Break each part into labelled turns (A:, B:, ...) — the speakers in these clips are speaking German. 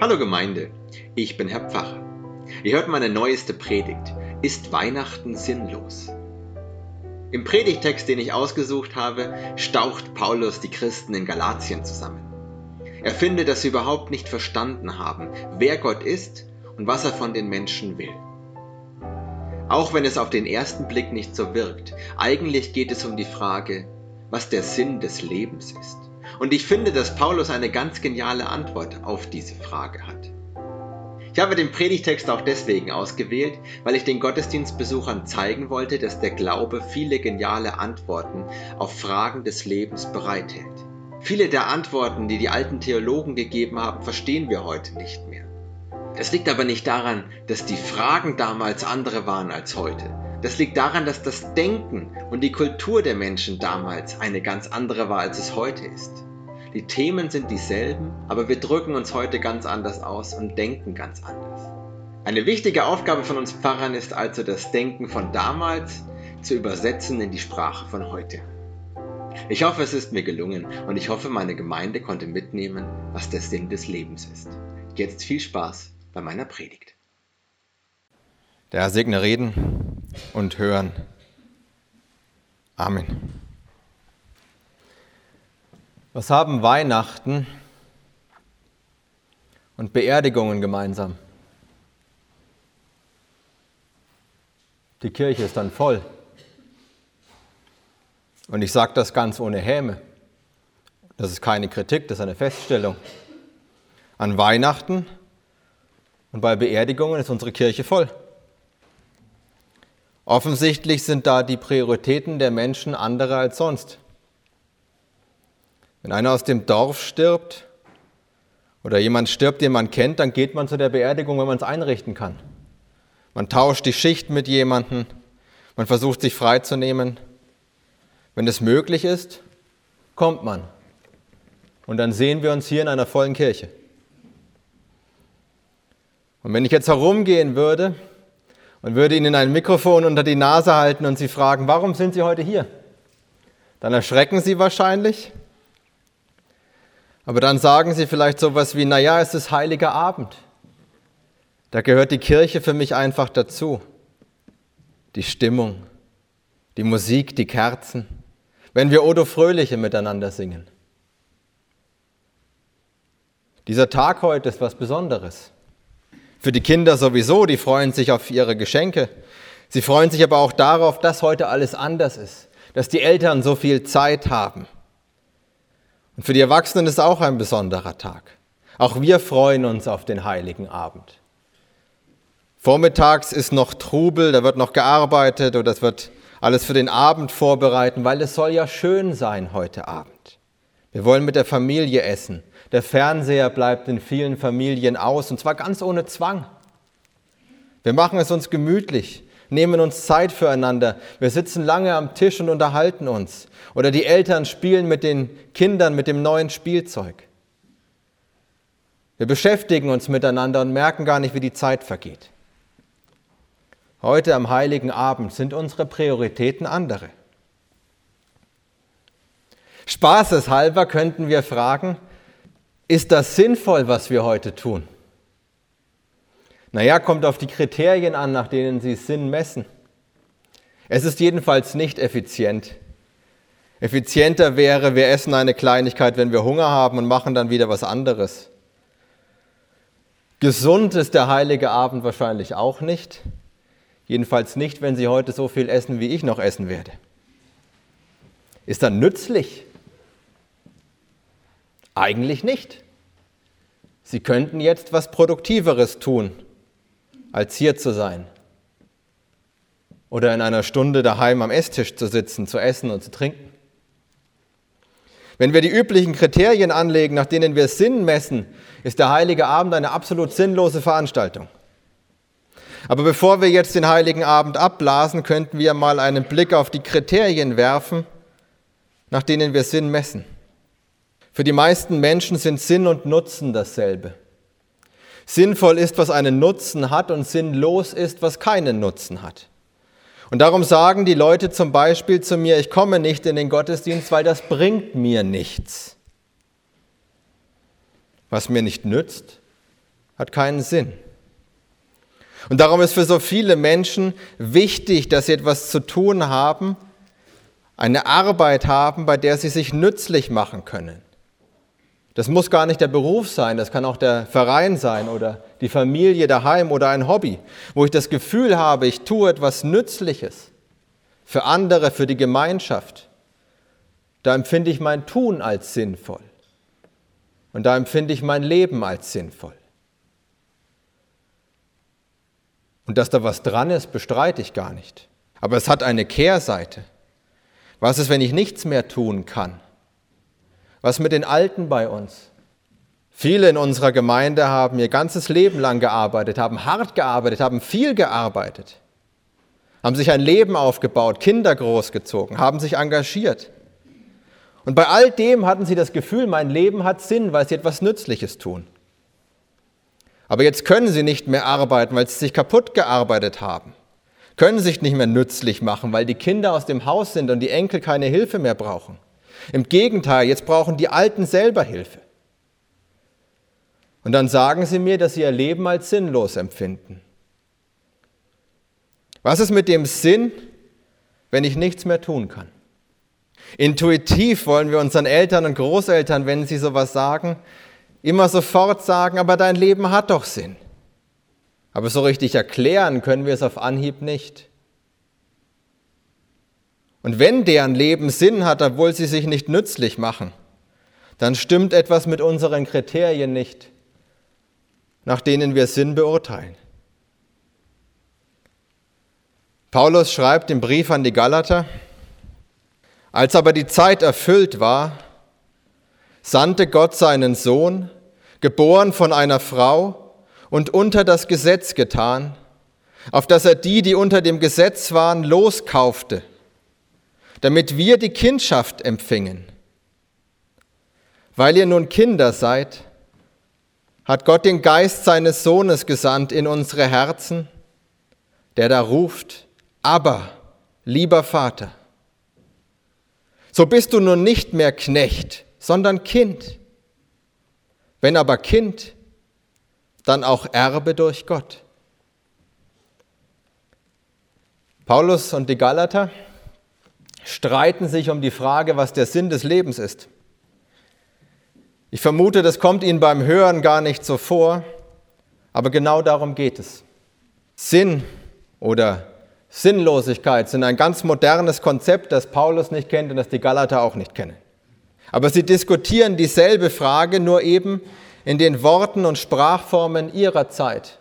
A: Hallo Gemeinde, ich bin Herr Pfarrer. Ihr hört meine neueste Predigt. Ist Weihnachten sinnlos? Im Predigtext, den ich ausgesucht habe, staucht Paulus die Christen in Galatien zusammen. Er findet, dass sie überhaupt nicht verstanden haben, wer Gott ist und was er von den Menschen will. Auch wenn es auf den ersten Blick nicht so wirkt, eigentlich geht es um die Frage, was der Sinn des Lebens ist. Und ich finde, dass Paulus eine ganz geniale Antwort auf diese Frage hat. Ich habe den Predigtext auch deswegen ausgewählt, weil ich den Gottesdienstbesuchern zeigen wollte, dass der Glaube viele geniale Antworten auf Fragen des Lebens bereithält. Viele der Antworten, die die alten Theologen gegeben haben, verstehen wir heute nicht mehr. Das liegt aber nicht daran, dass die Fragen damals andere waren als heute. Das liegt daran, dass das Denken und die Kultur der Menschen damals eine ganz andere war, als es heute ist. Die Themen sind dieselben, aber wir drücken uns heute ganz anders aus und denken ganz anders. Eine wichtige Aufgabe von uns Pfarrern ist also das Denken von damals zu übersetzen in die Sprache von heute. Ich hoffe, es ist mir gelungen und ich hoffe, meine Gemeinde konnte mitnehmen, was der Sinn des Lebens ist. Jetzt viel Spaß bei meiner Predigt.
B: Der Herr segne reden und hören. Amen. Was haben Weihnachten und Beerdigungen gemeinsam? Die Kirche ist dann voll. Und ich sage das ganz ohne Häme. Das ist keine Kritik, das ist eine Feststellung. An Weihnachten und bei Beerdigungen ist unsere Kirche voll. Offensichtlich sind da die Prioritäten der Menschen andere als sonst. Wenn einer aus dem Dorf stirbt oder jemand stirbt, den man kennt, dann geht man zu der Beerdigung, wenn man es einrichten kann. Man tauscht die Schicht mit jemandem, man versucht sich freizunehmen. Wenn es möglich ist, kommt man. Und dann sehen wir uns hier in einer vollen Kirche. Und wenn ich jetzt herumgehen würde und würde Ihnen ein Mikrofon unter die Nase halten und Sie fragen, warum sind Sie heute hier? Dann erschrecken Sie wahrscheinlich aber dann sagen sie vielleicht sowas wie, naja, es ist heiliger Abend. Da gehört die Kirche für mich einfach dazu. Die Stimmung, die Musik, die Kerzen. Wenn wir Odo Fröhliche miteinander singen. Dieser Tag heute ist was Besonderes. Für die Kinder sowieso, die freuen sich auf ihre Geschenke. Sie freuen sich aber auch darauf, dass heute alles anders ist, dass die Eltern so viel Zeit haben, und für die Erwachsenen ist auch ein besonderer Tag. Auch wir freuen uns auf den heiligen Abend. Vormittags ist noch Trubel, da wird noch gearbeitet oder es wird alles für den Abend vorbereiten, weil es soll ja schön sein heute Abend. Wir wollen mit der Familie essen. Der Fernseher bleibt in vielen Familien aus und zwar ganz ohne Zwang. Wir machen es uns gemütlich nehmen uns Zeit füreinander. Wir sitzen lange am Tisch und unterhalten uns. Oder die Eltern spielen mit den Kindern mit dem neuen Spielzeug. Wir beschäftigen uns miteinander und merken gar nicht, wie die Zeit vergeht. Heute am heiligen Abend sind unsere Prioritäten andere. Spaßeshalber könnten wir fragen, ist das sinnvoll, was wir heute tun? Naja, kommt auf die Kriterien an, nach denen Sie Sinn messen. Es ist jedenfalls nicht effizient. Effizienter wäre, wir essen eine Kleinigkeit, wenn wir Hunger haben und machen dann wieder was anderes. Gesund ist der heilige Abend wahrscheinlich auch nicht. Jedenfalls nicht, wenn Sie heute so viel essen, wie ich noch essen werde. Ist dann nützlich? Eigentlich nicht. Sie könnten jetzt was Produktiveres tun als hier zu sein. Oder in einer Stunde daheim am Esstisch zu sitzen, zu essen und zu trinken. Wenn wir die üblichen Kriterien anlegen, nach denen wir Sinn messen, ist der heilige Abend eine absolut sinnlose Veranstaltung. Aber bevor wir jetzt den heiligen Abend abblasen, könnten wir mal einen Blick auf die Kriterien werfen, nach denen wir Sinn messen. Für die meisten Menschen sind Sinn und Nutzen dasselbe. Sinnvoll ist, was einen Nutzen hat und sinnlos ist, was keinen Nutzen hat. Und darum sagen die Leute zum Beispiel zu mir, ich komme nicht in den Gottesdienst, weil das bringt mir nichts. Was mir nicht nützt, hat keinen Sinn. Und darum ist für so viele Menschen wichtig, dass sie etwas zu tun haben, eine Arbeit haben, bei der sie sich nützlich machen können. Das muss gar nicht der Beruf sein, das kann auch der Verein sein oder die Familie daheim oder ein Hobby, wo ich das Gefühl habe, ich tue etwas Nützliches für andere, für die Gemeinschaft. Da empfinde ich mein Tun als sinnvoll. Und da empfinde ich mein Leben als sinnvoll. Und dass da was dran ist, bestreite ich gar nicht. Aber es hat eine Kehrseite. Was ist, wenn ich nichts mehr tun kann? Was mit den Alten bei uns? Viele in unserer Gemeinde haben ihr ganzes Leben lang gearbeitet, haben hart gearbeitet, haben viel gearbeitet, haben sich ein Leben aufgebaut, Kinder großgezogen, haben sich engagiert. Und bei all dem hatten sie das Gefühl, mein Leben hat Sinn, weil sie etwas Nützliches tun. Aber jetzt können sie nicht mehr arbeiten, weil sie sich kaputt gearbeitet haben. Können sich nicht mehr nützlich machen, weil die Kinder aus dem Haus sind und die Enkel keine Hilfe mehr brauchen. Im Gegenteil, jetzt brauchen die Alten selber Hilfe. Und dann sagen sie mir, dass sie ihr Leben als sinnlos empfinden. Was ist mit dem Sinn, wenn ich nichts mehr tun kann? Intuitiv wollen wir unseren Eltern und Großeltern, wenn sie sowas sagen, immer sofort sagen, aber dein Leben hat doch Sinn. Aber so richtig erklären können wir es auf Anhieb nicht. Und wenn deren Leben Sinn hat, obwohl sie sich nicht nützlich machen, dann stimmt etwas mit unseren Kriterien nicht, nach denen wir Sinn beurteilen. Paulus schreibt im Brief an die Galater, als aber die Zeit erfüllt war, sandte Gott seinen Sohn, geboren von einer Frau und unter das Gesetz getan, auf dass er die, die unter dem Gesetz waren, loskaufte, damit wir die Kindschaft empfingen. Weil ihr nun Kinder seid, hat Gott den Geist seines Sohnes gesandt in unsere Herzen, der da ruft, aber, lieber Vater. So bist du nun nicht mehr Knecht, sondern Kind. Wenn aber Kind, dann auch Erbe durch Gott. Paulus und die Galater streiten sich um die Frage, was der Sinn des Lebens ist. Ich vermute, das kommt Ihnen beim Hören gar nicht so vor, aber genau darum geht es. Sinn oder Sinnlosigkeit sind ein ganz modernes Konzept, das Paulus nicht kennt und das die Galater auch nicht kennen. Aber sie diskutieren dieselbe Frage, nur eben in den Worten und Sprachformen ihrer Zeit,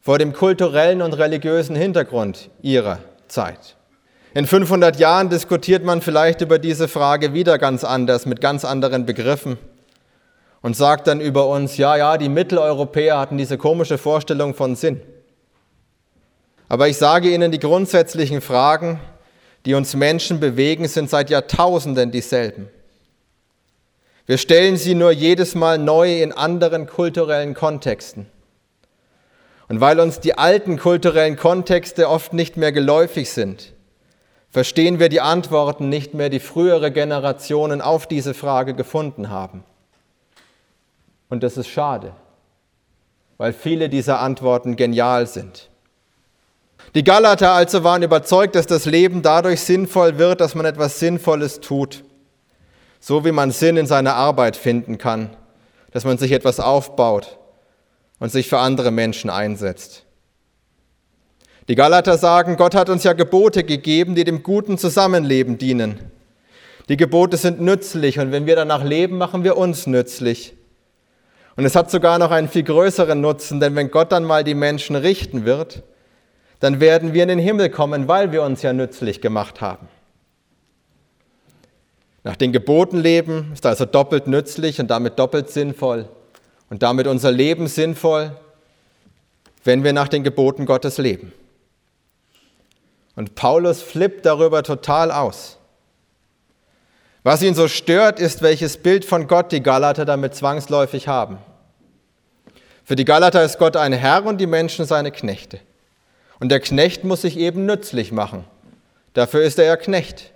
B: vor dem kulturellen und religiösen Hintergrund ihrer Zeit. In 500 Jahren diskutiert man vielleicht über diese Frage wieder ganz anders, mit ganz anderen Begriffen und sagt dann über uns, ja, ja, die Mitteleuropäer hatten diese komische Vorstellung von Sinn. Aber ich sage Ihnen, die grundsätzlichen Fragen, die uns Menschen bewegen, sind seit Jahrtausenden dieselben. Wir stellen sie nur jedes Mal neu in anderen kulturellen Kontexten. Und weil uns die alten kulturellen Kontexte oft nicht mehr geläufig sind, verstehen wir die Antworten nicht mehr, die frühere Generationen auf diese Frage gefunden haben. Und das ist schade, weil viele dieser Antworten genial sind. Die Galater also waren überzeugt, dass das Leben dadurch sinnvoll wird, dass man etwas Sinnvolles tut so wie man Sinn in seiner Arbeit finden kann, dass man sich etwas aufbaut und sich für andere Menschen einsetzt. Die Galater sagen, Gott hat uns ja Gebote gegeben, die dem guten Zusammenleben dienen. Die Gebote sind nützlich und wenn wir danach leben, machen wir uns nützlich. Und es hat sogar noch einen viel größeren Nutzen, denn wenn Gott dann mal die Menschen richten wird, dann werden wir in den Himmel kommen, weil wir uns ja nützlich gemacht haben. Nach den Geboten leben ist also doppelt nützlich und damit doppelt sinnvoll und damit unser Leben sinnvoll, wenn wir nach den Geboten Gottes leben. Und Paulus flippt darüber total aus. Was ihn so stört, ist, welches Bild von Gott die Galater damit zwangsläufig haben. Für die Galater ist Gott ein Herr und die Menschen seine Knechte. Und der Knecht muss sich eben nützlich machen. Dafür ist er ja Knecht.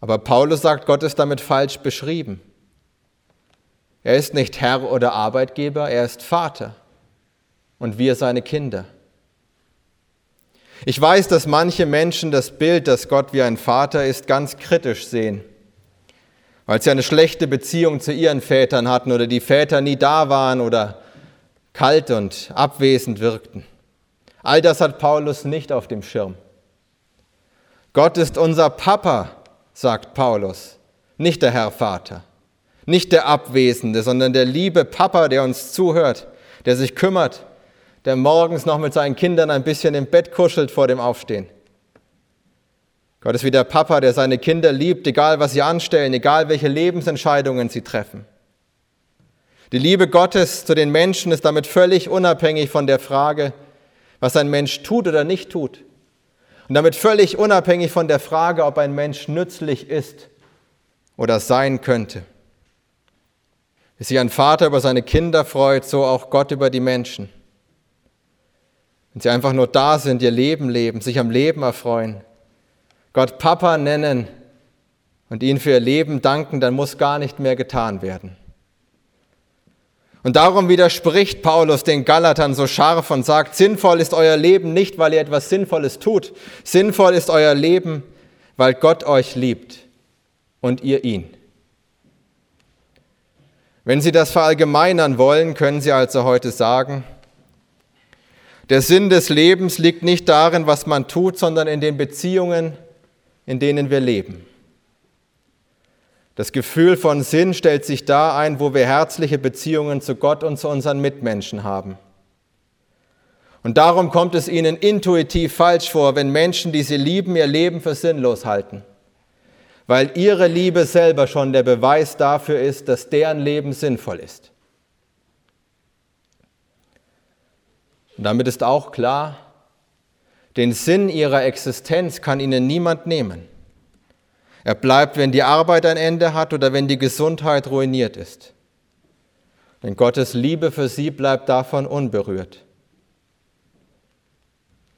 B: Aber Paulus sagt, Gott ist damit falsch beschrieben. Er ist nicht Herr oder Arbeitgeber, er ist Vater und wir seine Kinder. Ich weiß, dass manche Menschen das Bild, dass Gott wie ein Vater ist, ganz kritisch sehen, weil sie eine schlechte Beziehung zu ihren Vätern hatten oder die Väter nie da waren oder kalt und abwesend wirkten. All das hat Paulus nicht auf dem Schirm. Gott ist unser Papa, sagt Paulus, nicht der Herr Vater, nicht der Abwesende, sondern der liebe Papa, der uns zuhört, der sich kümmert, der morgens noch mit seinen Kindern ein bisschen im Bett kuschelt vor dem Aufstehen. Gott ist wie der Papa, der seine Kinder liebt, egal was sie anstellen, egal welche Lebensentscheidungen sie treffen. Die Liebe Gottes zu den Menschen ist damit völlig unabhängig von der Frage, was ein Mensch tut oder nicht tut. Und damit völlig unabhängig von der Frage, ob ein Mensch nützlich ist oder sein könnte. Wie sich ein Vater über seine Kinder freut, so auch Gott über die Menschen. Wenn sie einfach nur da sind, ihr Leben leben, sich am Leben erfreuen, Gott Papa nennen und ihn für ihr Leben danken, dann muss gar nicht mehr getan werden. Und darum widerspricht Paulus den Galatern so scharf und sagt, sinnvoll ist euer Leben nicht, weil ihr etwas Sinnvolles tut. Sinnvoll ist euer Leben, weil Gott euch liebt und ihr ihn. Wenn Sie das verallgemeinern wollen, können Sie also heute sagen, der Sinn des Lebens liegt nicht darin, was man tut, sondern in den Beziehungen, in denen wir leben. Das Gefühl von Sinn stellt sich da ein, wo wir herzliche Beziehungen zu Gott und zu unseren Mitmenschen haben. Und darum kommt es ihnen intuitiv falsch vor, wenn Menschen, die sie lieben, ihr Leben für sinnlos halten, weil ihre Liebe selber schon der Beweis dafür ist, dass deren Leben sinnvoll ist. Und damit ist auch klar, den Sinn ihrer Existenz kann ihnen niemand nehmen. Er bleibt, wenn die Arbeit ein Ende hat oder wenn die Gesundheit ruiniert ist. Denn Gottes Liebe für sie bleibt davon unberührt.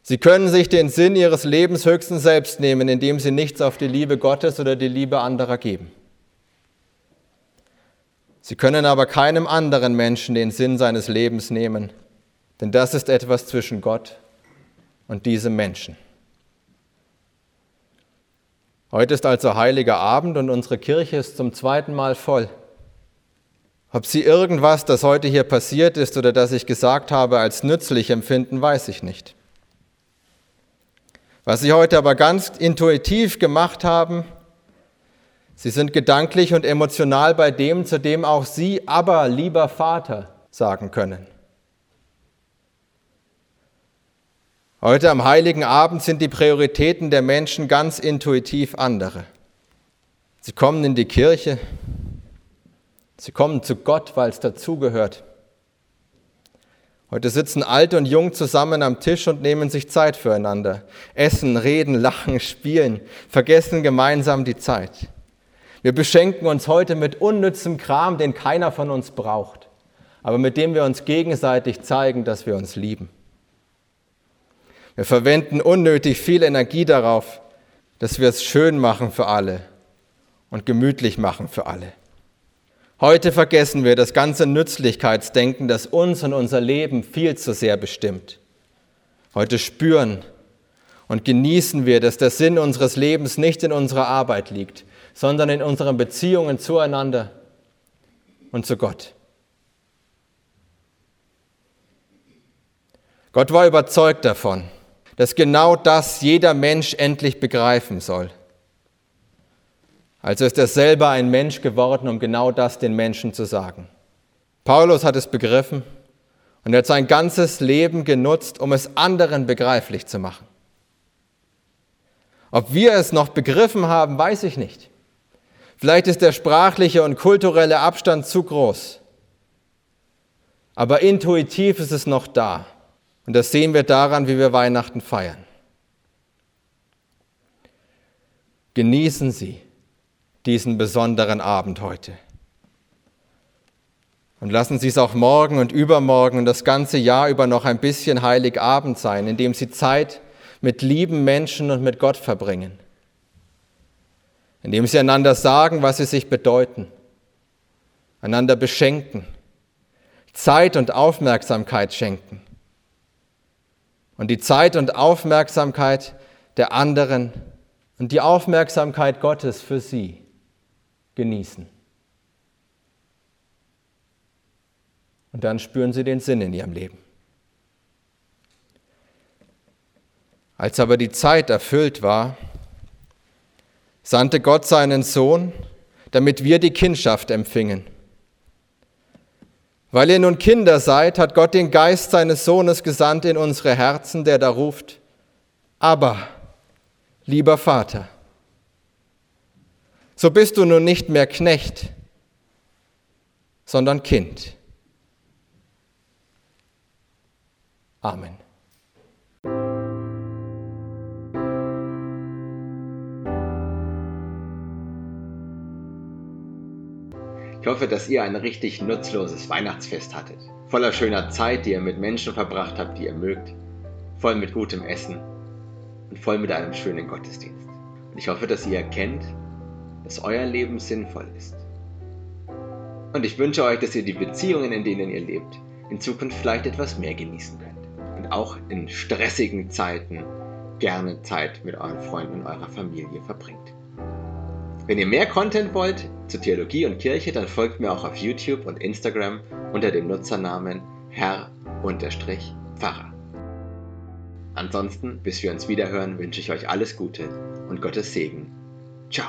B: Sie können sich den Sinn ihres Lebens höchstens selbst nehmen, indem sie nichts auf die Liebe Gottes oder die Liebe anderer geben. Sie können aber keinem anderen Menschen den Sinn seines Lebens nehmen, denn das ist etwas zwischen Gott und diesem Menschen. Heute ist also heiliger Abend und unsere Kirche ist zum zweiten Mal voll. Ob Sie irgendwas, das heute hier passiert ist oder das ich gesagt habe, als nützlich empfinden, weiß ich nicht. Was Sie heute aber ganz intuitiv gemacht haben, Sie sind gedanklich und emotional bei dem, zu dem auch Sie aber, lieber Vater, sagen können. Heute am heiligen Abend sind die Prioritäten der Menschen ganz intuitiv andere. Sie kommen in die Kirche, sie kommen zu Gott, weil es dazugehört. Heute sitzen alt und jung zusammen am Tisch und nehmen sich Zeit füreinander. Essen, reden, lachen, spielen, vergessen gemeinsam die Zeit. Wir beschenken uns heute mit unnützem Kram, den keiner von uns braucht, aber mit dem wir uns gegenseitig zeigen, dass wir uns lieben. Wir verwenden unnötig viel Energie darauf, dass wir es schön machen für alle und gemütlich machen für alle. Heute vergessen wir das ganze Nützlichkeitsdenken, das uns und unser Leben viel zu sehr bestimmt. Heute spüren und genießen wir, dass der Sinn unseres Lebens nicht in unserer Arbeit liegt, sondern in unseren Beziehungen zueinander und zu Gott. Gott war überzeugt davon, dass genau das jeder Mensch endlich begreifen soll. Also ist er selber ein Mensch geworden, um genau das den Menschen zu sagen. Paulus hat es begriffen und er hat sein ganzes Leben genutzt, um es anderen begreiflich zu machen. Ob wir es noch begriffen haben, weiß ich nicht. Vielleicht ist der sprachliche und kulturelle Abstand zu groß. Aber intuitiv ist es noch da. Und das sehen wir daran, wie wir Weihnachten feiern. Genießen Sie diesen besonderen Abend heute. Und lassen Sie es auch morgen und übermorgen und das ganze Jahr über noch ein bisschen Heiligabend sein, indem Sie Zeit mit lieben Menschen und mit Gott verbringen. Indem Sie einander sagen, was Sie sich bedeuten. einander beschenken, Zeit und Aufmerksamkeit schenken und die Zeit und Aufmerksamkeit der anderen und die Aufmerksamkeit Gottes für sie genießen. Und dann spüren sie den Sinn in ihrem Leben. Als aber die Zeit erfüllt war, sandte Gott seinen Sohn, damit wir die Kindschaft empfingen. Weil ihr nun Kinder seid, hat Gott den Geist seines Sohnes gesandt in unsere Herzen, der da ruft, aber, lieber Vater, so bist du nun nicht mehr Knecht, sondern Kind. Amen.
A: Ich hoffe, dass ihr ein richtig nutzloses Weihnachtsfest hattet. Voller schöner Zeit, die ihr mit Menschen verbracht habt, die ihr mögt. Voll mit gutem Essen und voll mit einem schönen Gottesdienst. Und ich hoffe, dass ihr erkennt, dass euer Leben sinnvoll ist. Und ich wünsche euch, dass ihr die Beziehungen, in denen ihr lebt, in Zukunft vielleicht etwas mehr genießen könnt. Und auch in stressigen Zeiten gerne Zeit mit euren Freunden und eurer Familie verbringt. Wenn ihr mehr Content wollt zu Theologie und Kirche, dann folgt mir auch auf YouTube und Instagram unter dem Nutzernamen Herr-Pfarrer. Ansonsten, bis wir uns wiederhören, wünsche ich euch alles Gute und Gottes Segen. Ciao.